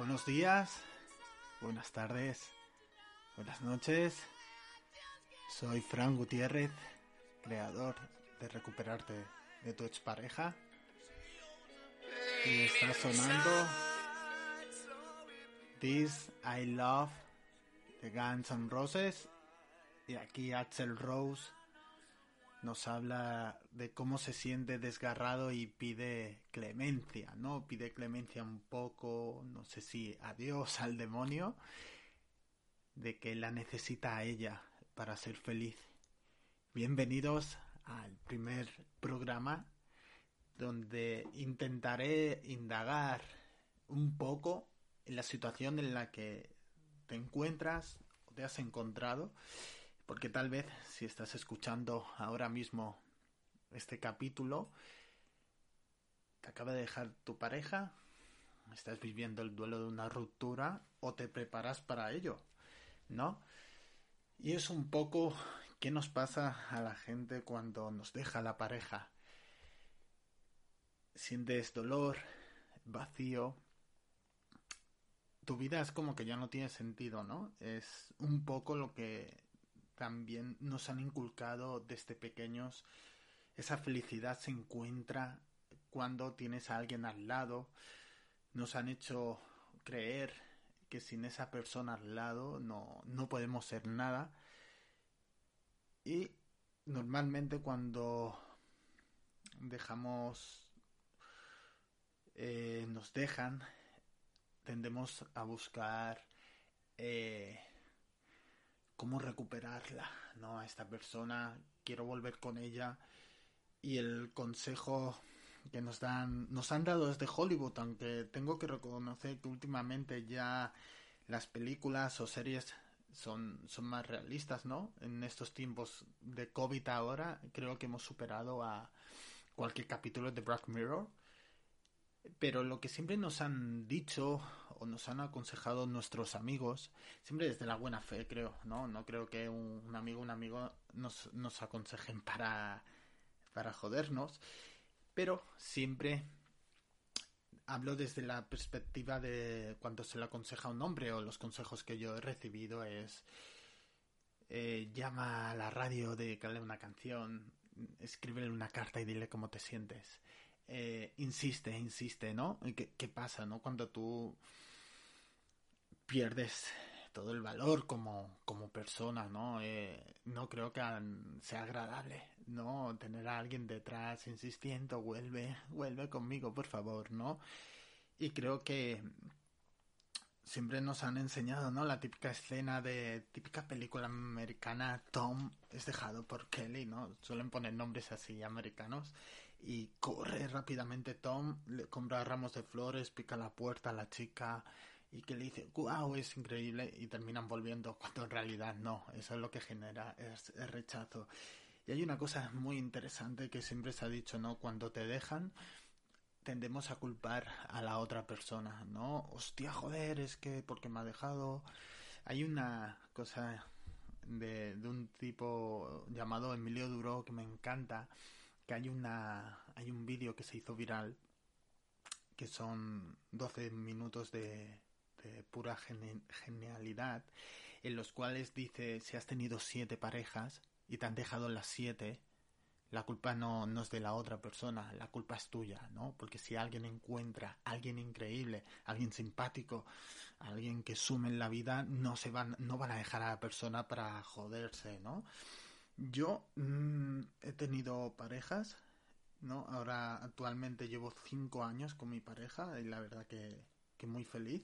Buenos días, buenas tardes, buenas noches. Soy Fran Gutiérrez, creador de Recuperarte de tu expareja. Y está sonando This I Love de Guns N' Roses. Y aquí Axel Rose nos habla de cómo se siente desgarrado y pide clemencia, ¿no? Pide clemencia un poco, no sé si adiós al demonio, de que la necesita a ella para ser feliz. Bienvenidos al primer programa donde intentaré indagar un poco en la situación en la que te encuentras o te has encontrado porque tal vez si estás escuchando ahora mismo este capítulo, te acaba de dejar tu pareja, estás viviendo el duelo de una ruptura o te preparas para ello, ¿no? Y es un poco qué nos pasa a la gente cuando nos deja la pareja. Sientes dolor, vacío. Tu vida es como que ya no tiene sentido, ¿no? Es un poco lo que también nos han inculcado desde pequeños. Esa felicidad se encuentra cuando tienes a alguien al lado. Nos han hecho creer que sin esa persona al lado no, no podemos ser nada. Y normalmente cuando dejamos, eh, nos dejan, tendemos a buscar eh, cómo recuperarla, ¿no? A esta persona, quiero volver con ella. Y el consejo que nos dan, nos han dado desde Hollywood, aunque tengo que reconocer que últimamente ya las películas o series son, son más realistas, ¿no? En estos tiempos de COVID ahora, creo que hemos superado a cualquier capítulo de Black Mirror. Pero lo que siempre nos han dicho o nos han aconsejado nuestros amigos, siempre desde la buena fe, creo, ¿no? No creo que un, amigo, un amigo nos, nos aconsejen para, para jodernos, pero siempre hablo desde la perspectiva de cuando se le aconseja a un hombre o los consejos que yo he recibido es eh, llama a la radio, dedícale una canción, escríbele una carta y dile cómo te sientes eh, insiste, insiste, ¿no? ¿Qué, ¿Qué, pasa, no? Cuando tú pierdes todo el valor como, como persona, ¿no? Eh, no creo que sea agradable, ¿no? Tener a alguien detrás insistiendo, vuelve, vuelve conmigo, por favor, ¿no? Y creo que siempre nos han enseñado, ¿no? La típica escena de típica película americana, Tom es dejado por Kelly, ¿no? Suelen poner nombres así americanos y corre rápidamente Tom, le compra ramos de flores, pica la puerta a la chica y que le dice, wow, es increíble y terminan volviendo cuando en realidad no, eso es lo que genera es, el rechazo. Y hay una cosa muy interesante que siempre se ha dicho, ¿no? Cuando te dejan, tendemos a culpar a la otra persona, ¿no? Hostia, joder, es que porque me ha dejado. Hay una cosa de, de un tipo llamado Emilio Duro que me encanta, que hay una hay un vídeo que se hizo viral que son 12 minutos de, de pura genialidad en los cuales dice si has tenido siete parejas y te han dejado las siete la culpa no, no, es de la otra persona, la culpa es tuya, ¿no? Porque si alguien encuentra a alguien increíble, alguien simpático, alguien que sume en la vida, no se van, no van a dejar a la persona para joderse, ¿no? Yo mmm, he tenido parejas, ¿no? Ahora actualmente llevo cinco años con mi pareja y la verdad que, que muy feliz.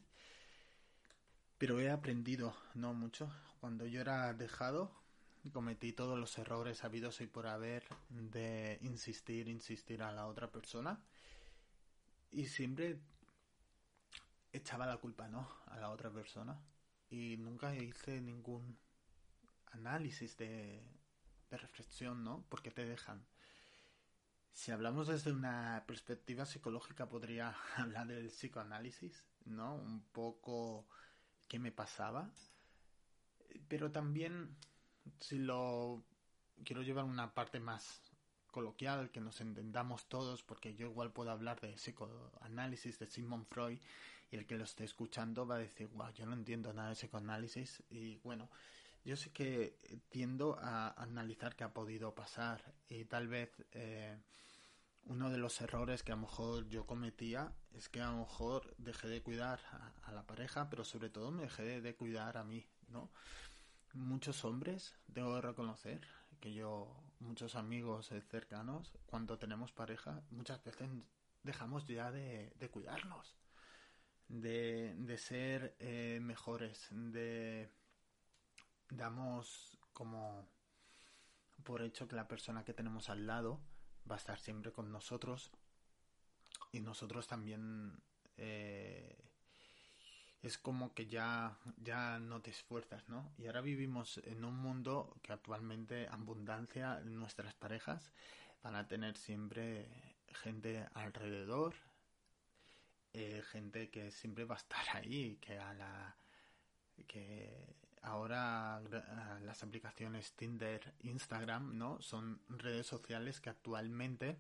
Pero he aprendido, no mucho. Cuando yo era dejado, cometí todos los errores habidos y por haber de insistir, insistir a la otra persona. Y siempre echaba la culpa, ¿no? A la otra persona. Y nunca hice ningún análisis de, de reflexión, ¿no? Porque te dejan. Si hablamos desde una perspectiva psicológica, podría hablar del psicoanálisis, ¿no? Un poco qué me pasaba. Pero también si lo quiero llevar una parte más coloquial, que nos entendamos todos, porque yo igual puedo hablar de psicoanálisis de Sigmund Freud y el que lo esté escuchando va a decir, wow, yo no entiendo nada de psicoanálisis y bueno, yo sé que tiendo a analizar qué ha podido pasar y tal vez eh, uno de los errores que a lo mejor yo cometía es que a lo mejor dejé de cuidar a, la pareja, pero sobre todo me dejé de cuidar a mí, ¿no? Muchos hombres, debo reconocer que yo, muchos amigos cercanos, cuando tenemos pareja, muchas veces dejamos ya de, cuidarnos, de, ser eh, mejores, de damos como por hecho que la persona que tenemos al lado va a estar siempre con nosotros. Y nosotros también eh, es como que ya ya no te esfuerzas no y ahora vivimos en un mundo que actualmente abundancia nuestras parejas van a tener siempre gente alrededor eh, gente que siempre va a estar ahí que a la que ahora las aplicaciones Tinder, Instagram, ¿no? Son redes sociales que actualmente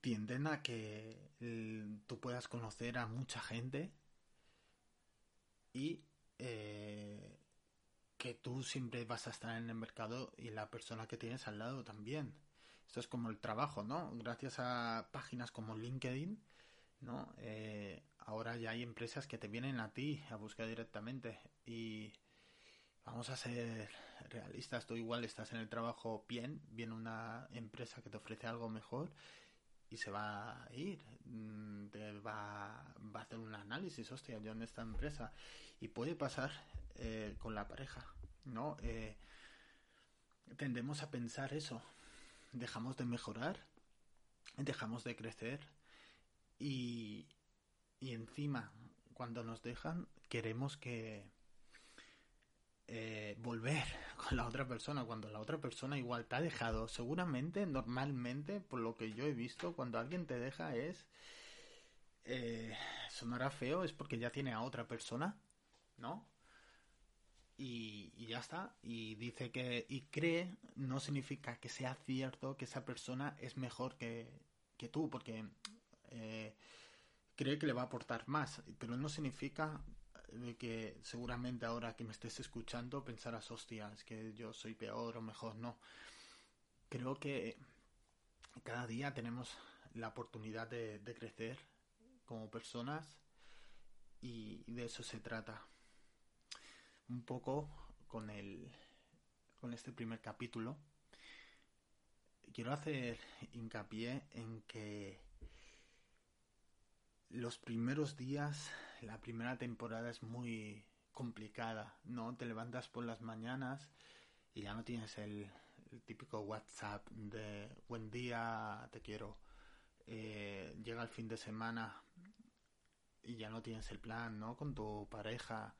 tienden a que tú puedas conocer a mucha gente y eh, que tú siempre vas a estar en el mercado y la persona que tienes al lado también. Esto es como el trabajo, ¿no? Gracias a páginas como LinkedIn, ¿no? Eh, ahora ya hay empresas que te vienen a ti a buscar directamente y vamos a ser realistas, tú igual estás en el trabajo bien, viene una empresa que te ofrece algo mejor y se va a ir, mm, te va, va a hacer un análisis, hostia, yo en esta empresa y puede pasar eh, con la pareja, ¿no? Eh, tendemos a pensar eso, dejamos de mejorar, dejamos de crecer y, y encima, cuando nos dejan, queremos que eh, volver con la otra persona. Cuando la otra persona igual te ha dejado, seguramente, normalmente, por lo que yo he visto, cuando alguien te deja es... Eh, sonará feo, es porque ya tiene a otra persona, ¿no? Y, y, ya está. Y dice que. Y cree, no significa que sea cierto que esa persona es mejor que, que tú, porque eh, cree que le va a aportar más, pero no significa que seguramente ahora que me estés escuchando pensarás, hostia, es que yo soy peor o mejor, no. Creo que cada día tenemos la oportunidad de, crecer como personas y, de eso se trata. Un poco con el con este primer capítulo quiero hacer hincapié en que los primeros días, la primera temporada es muy complicada, ¿no? Te levantas por las mañanas y ya no tienes el, típico WhatsApp de buen día, te quiero. Eh, llega el fin de semana y ya no tienes el plan, ¿no? Con tu pareja.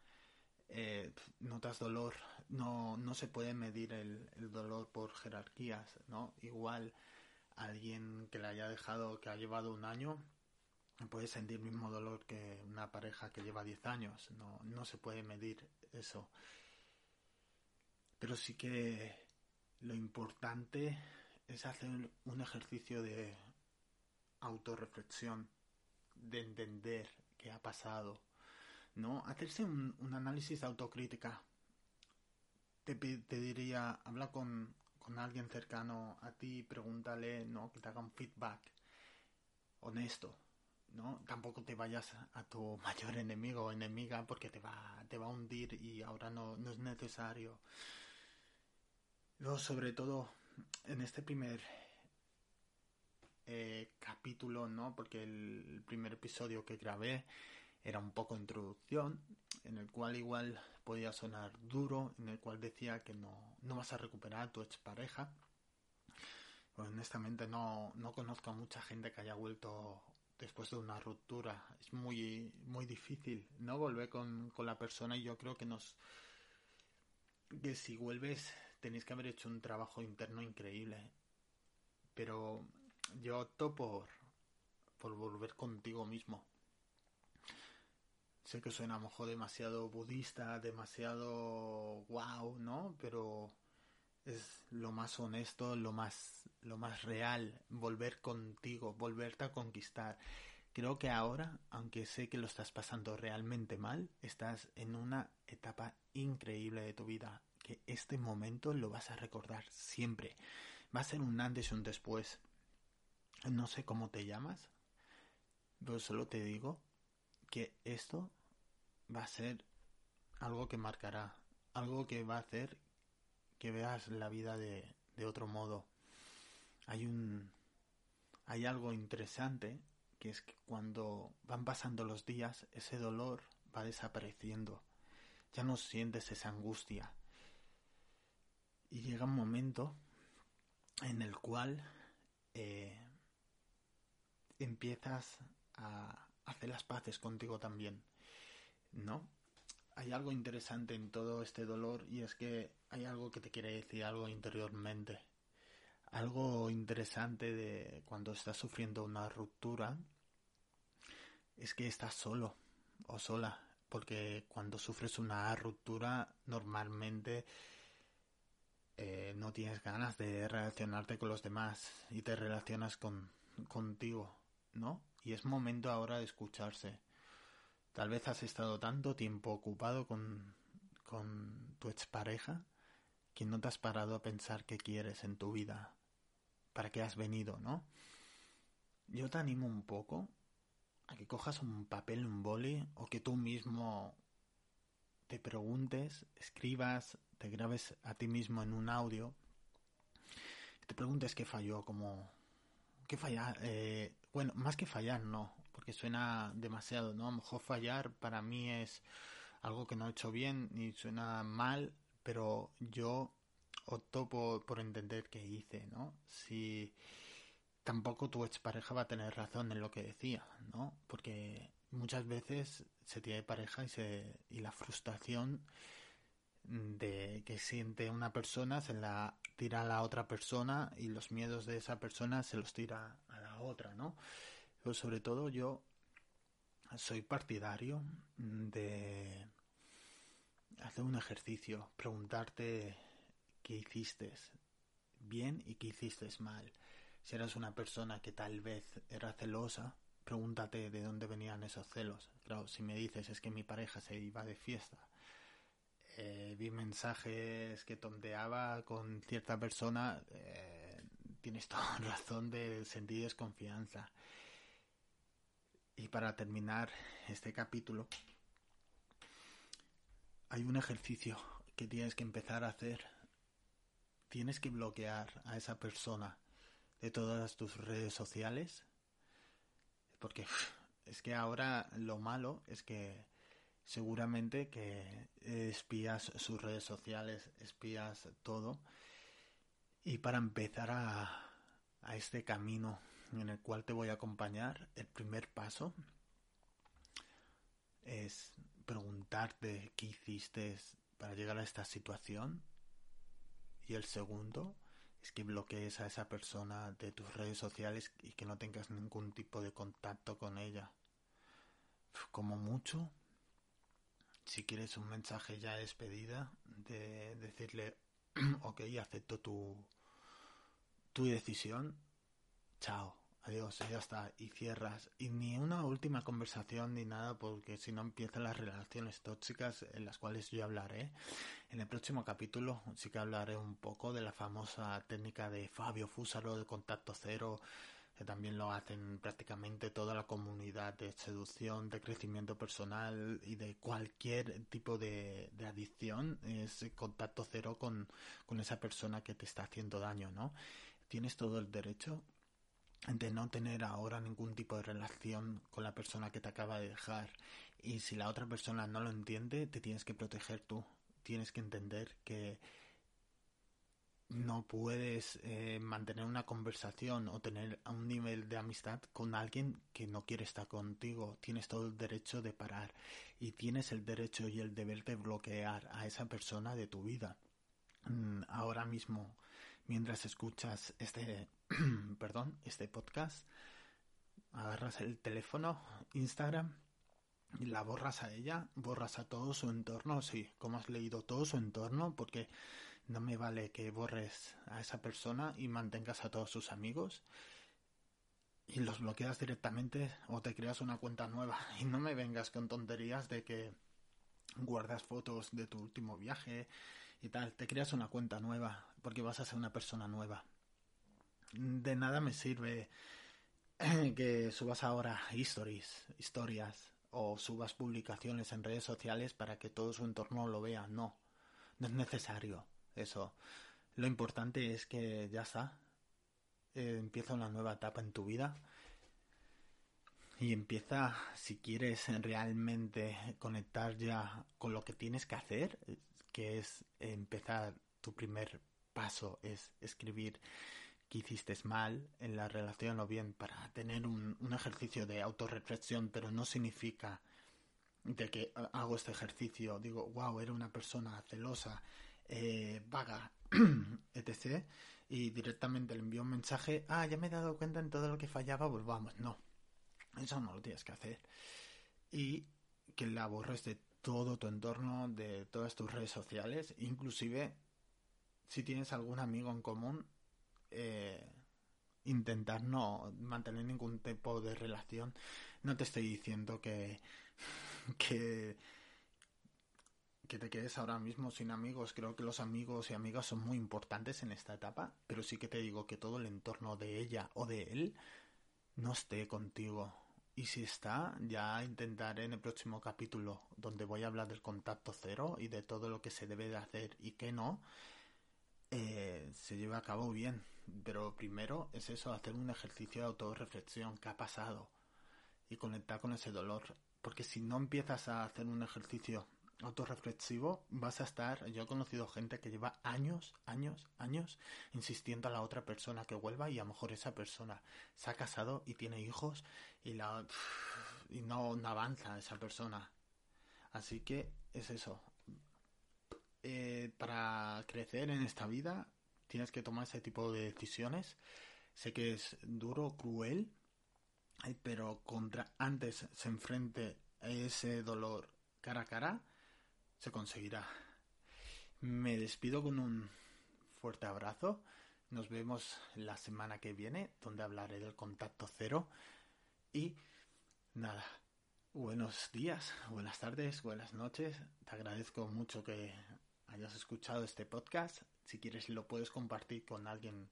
Eh, notas dolor, no, no se puede medir el, el dolor por jerarquías, ¿no? Igual alguien que le haya dejado, que ha llevado un año, puede sentir el mismo dolor que una pareja que lleva 10 años. No, no se puede medir eso. Pero sí que lo importante es hacer un ejercicio de autorreflexión, de entender qué ha pasado, ¿no? Hacerse un, análisis de autocrítica. Te, te diría, habla con, con alguien cercano a ti, pregúntale, ¿no? Que te haga un feedback honesto, ¿no? Tampoco te vayas a tu mayor enemigo o enemiga porque te va, te va a hundir y ahora no, no es necesario. Luego, sobre todo, en este primer eh, capítulo, ¿no? Porque el primer episodio que grabé era un poco introducción, en el cual igual podía sonar duro, en el cual decía que no, no vas a recuperar a tu expareja. Pues honestamente no, no conozco a mucha gente que haya vuelto después de una ruptura. Es muy, muy difícil, ¿no? Volver con, con la persona y yo creo que nos... que si vuelves tenéis que haber hecho un trabajo interno increíble. Pero yo opto por, por volver contigo mismo. Sé que suena a lo mejor demasiado budista, demasiado wow, ¿no? Pero es, lo más honesto, lo más, lo más real, volver contigo, volverte a conquistar. Creo que ahora, aunque sé que lo estás pasando realmente mal, estás en una etapa increíble de tu vida, que este momento lo vas a recordar siempre. Va a ser un antes y un después. No sé cómo te llamas, pero solo te digo que esto va a ser algo que marcará, algo que va a hacer que veas la vida de, de otro modo. Hay un hay algo interesante que es que cuando van pasando los días ese dolor va desapareciendo. Ya no sientes esa angustia. Y llega un momento en el cual eh, empiezas a hacer las paces contigo también. ¿No? Hay algo interesante en todo este dolor y es que hay algo que te quiere decir algo interiormente. Algo interesante de cuando estás sufriendo una ruptura es que estás solo o sola, porque cuando sufres una ruptura normalmente eh, no tienes ganas de relacionarte con los demás y te relacionas con contigo, ¿no? Y es momento ahora de escucharse Tal vez has estado tanto tiempo ocupado con, con tu expareja que no te has parado a pensar qué quieres en tu vida, para qué has venido, ¿no? Yo te animo un poco a que cojas un papel, un boli, o que tú mismo te preguntes, escribas, te grabes a ti mismo en un audio, te preguntes qué falló, como qué fallar, eh, bueno, más que fallar, no, porque suena demasiado, ¿no? A lo mejor fallar para mí es algo que no he hecho bien ni suena mal, pero yo opto por, por entender qué hice, ¿no? Si tampoco tu expareja va a tener razón en lo que decía, ¿no? Porque muchas veces se tiene pareja y, se, y la frustración de que siente una persona se la tira a la otra persona y los miedos de esa persona se los tira a la otra, ¿no? Pero sobre todo yo soy partidario de hacer un ejercicio, preguntarte qué hiciste bien y qué hiciste mal. Si eras una persona que tal vez era celosa, pregúntate de dónde venían esos celos. Claro, si me dices es que mi pareja se iba de fiesta, eh, vi mensajes que tonteaba con cierta persona, eh, tienes toda razón de sentir desconfianza. Y para terminar este capítulo, hay un ejercicio que tienes que empezar a hacer. Tienes que bloquear a esa persona de todas tus redes sociales. Porque es que ahora lo malo es que seguramente que espías sus redes sociales, espías todo. Y para empezar a, a este camino en el cual te voy a acompañar, el primer paso es preguntarte qué hiciste para llegar a esta situación y el segundo es que bloquees a esa persona de tus redes sociales y que no tengas ningún tipo de contacto con ella. Como mucho, si quieres un mensaje ya despedida, de decirle, ok, acepto tu, tu decisión, chao adiós, ya está, y cierras. Y ni una última conversación ni nada, porque si no empiezan las relaciones tóxicas en las cuales yo hablaré. En el próximo capítulo sí que hablaré un poco de la famosa técnica de Fabio Fusaro de contacto cero, que también lo hacen prácticamente toda la comunidad de seducción, de crecimiento personal y de cualquier tipo de, de adicción, es contacto cero con, con esa persona que te está haciendo daño, ¿no? Tienes todo el derecho de no tener ahora ningún tipo de relación con la persona que te acaba de dejar. Y si la otra persona no lo entiende, te tienes que proteger tú. Tienes que entender que no puedes eh, mantener una conversación o tener un nivel de amistad con alguien que no quiere estar contigo. Tienes todo el derecho de parar y tienes el derecho y el deber de bloquear a esa persona de tu vida. Mm, ahora mismo, mientras escuchas este perdón, este podcast, agarras el teléfono, Instagram, y la borras a ella, borras a todo su entorno, sí, como has leído todo su entorno, porque No me vale que borres a esa persona y mantengas a todos sus amigos y los bloqueas directamente o te creas una cuenta nueva. Y no me vengas con tonterías de que guardas fotos de tu último viaje y tal. Te creas una cuenta nueva porque vas a ser una persona nueva. De nada me sirve que subas ahora stories, historias o subas publicaciones en redes sociales para que todo su entorno lo vea. No, no es necesario eso. Lo importante es que ya está, eh, empieza una nueva etapa en tu vida y empieza, si quieres realmente conectar ya con lo que tienes que hacer, que es empezar tu primer paso, es escribir que hiciste mal en la relación o bien para tener un, ejercicio de autorreflexión, pero no significa de que hago este ejercicio, digo, wow, era una persona celosa, eh, vaga, etc y directamente le envío un mensaje, ah, ya me he dado cuenta en todo lo que fallaba, pues vamos, no. Eso no lo tienes que hacer. Y que la borres de todo tu entorno, de todas tus redes sociales, inclusive si tienes algún amigo en común, eh, intentar no mantener ningún tipo de relación. No te estoy diciendo que, que que te quedes ahora mismo sin amigos. Creo que los amigos y amigas son muy importantes en esta etapa, pero sí que te digo que todo el entorno de ella o de él no esté contigo. Y si está, ya intentaré en el próximo capítulo, donde voy a hablar del contacto cero y de todo lo que se debe de hacer y que no, eh, se lleve a cabo bien. Pero primero es eso, hacer un ejercicio de autorreflexión, qué ha pasado, y conectar con ese dolor. Porque si no empiezas a hacer un ejercicio autorreflexivo, vas a estar. Yo he conocido gente que lleva años, años, años insistiendo a la otra persona que vuelva y a lo mejor esa persona se ha casado y tiene hijos y, la, y no, avanza esa persona. Así que es eso. Eh, para crecer en esta vida tienes que tomar ese tipo de decisiones. Sé que es duro, cruel, eh, pero contra antes se enfrente ese dolor cara a cara, se conseguirá. Me despido con un fuerte abrazo. Nos vemos la semana que viene, donde hablaré del contacto cero. Y nada, buenos días, buenas tardes, buenas noches. Te agradezco mucho que hayas escuchado este podcast. Si quieres lo puedes compartir con alguien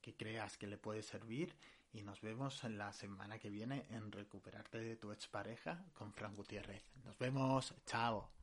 que creas que le puede servir. Y nos vemos la semana que viene en Recuperarte de tu expareja con Fran Gutiérrez. Nos vemos, chao.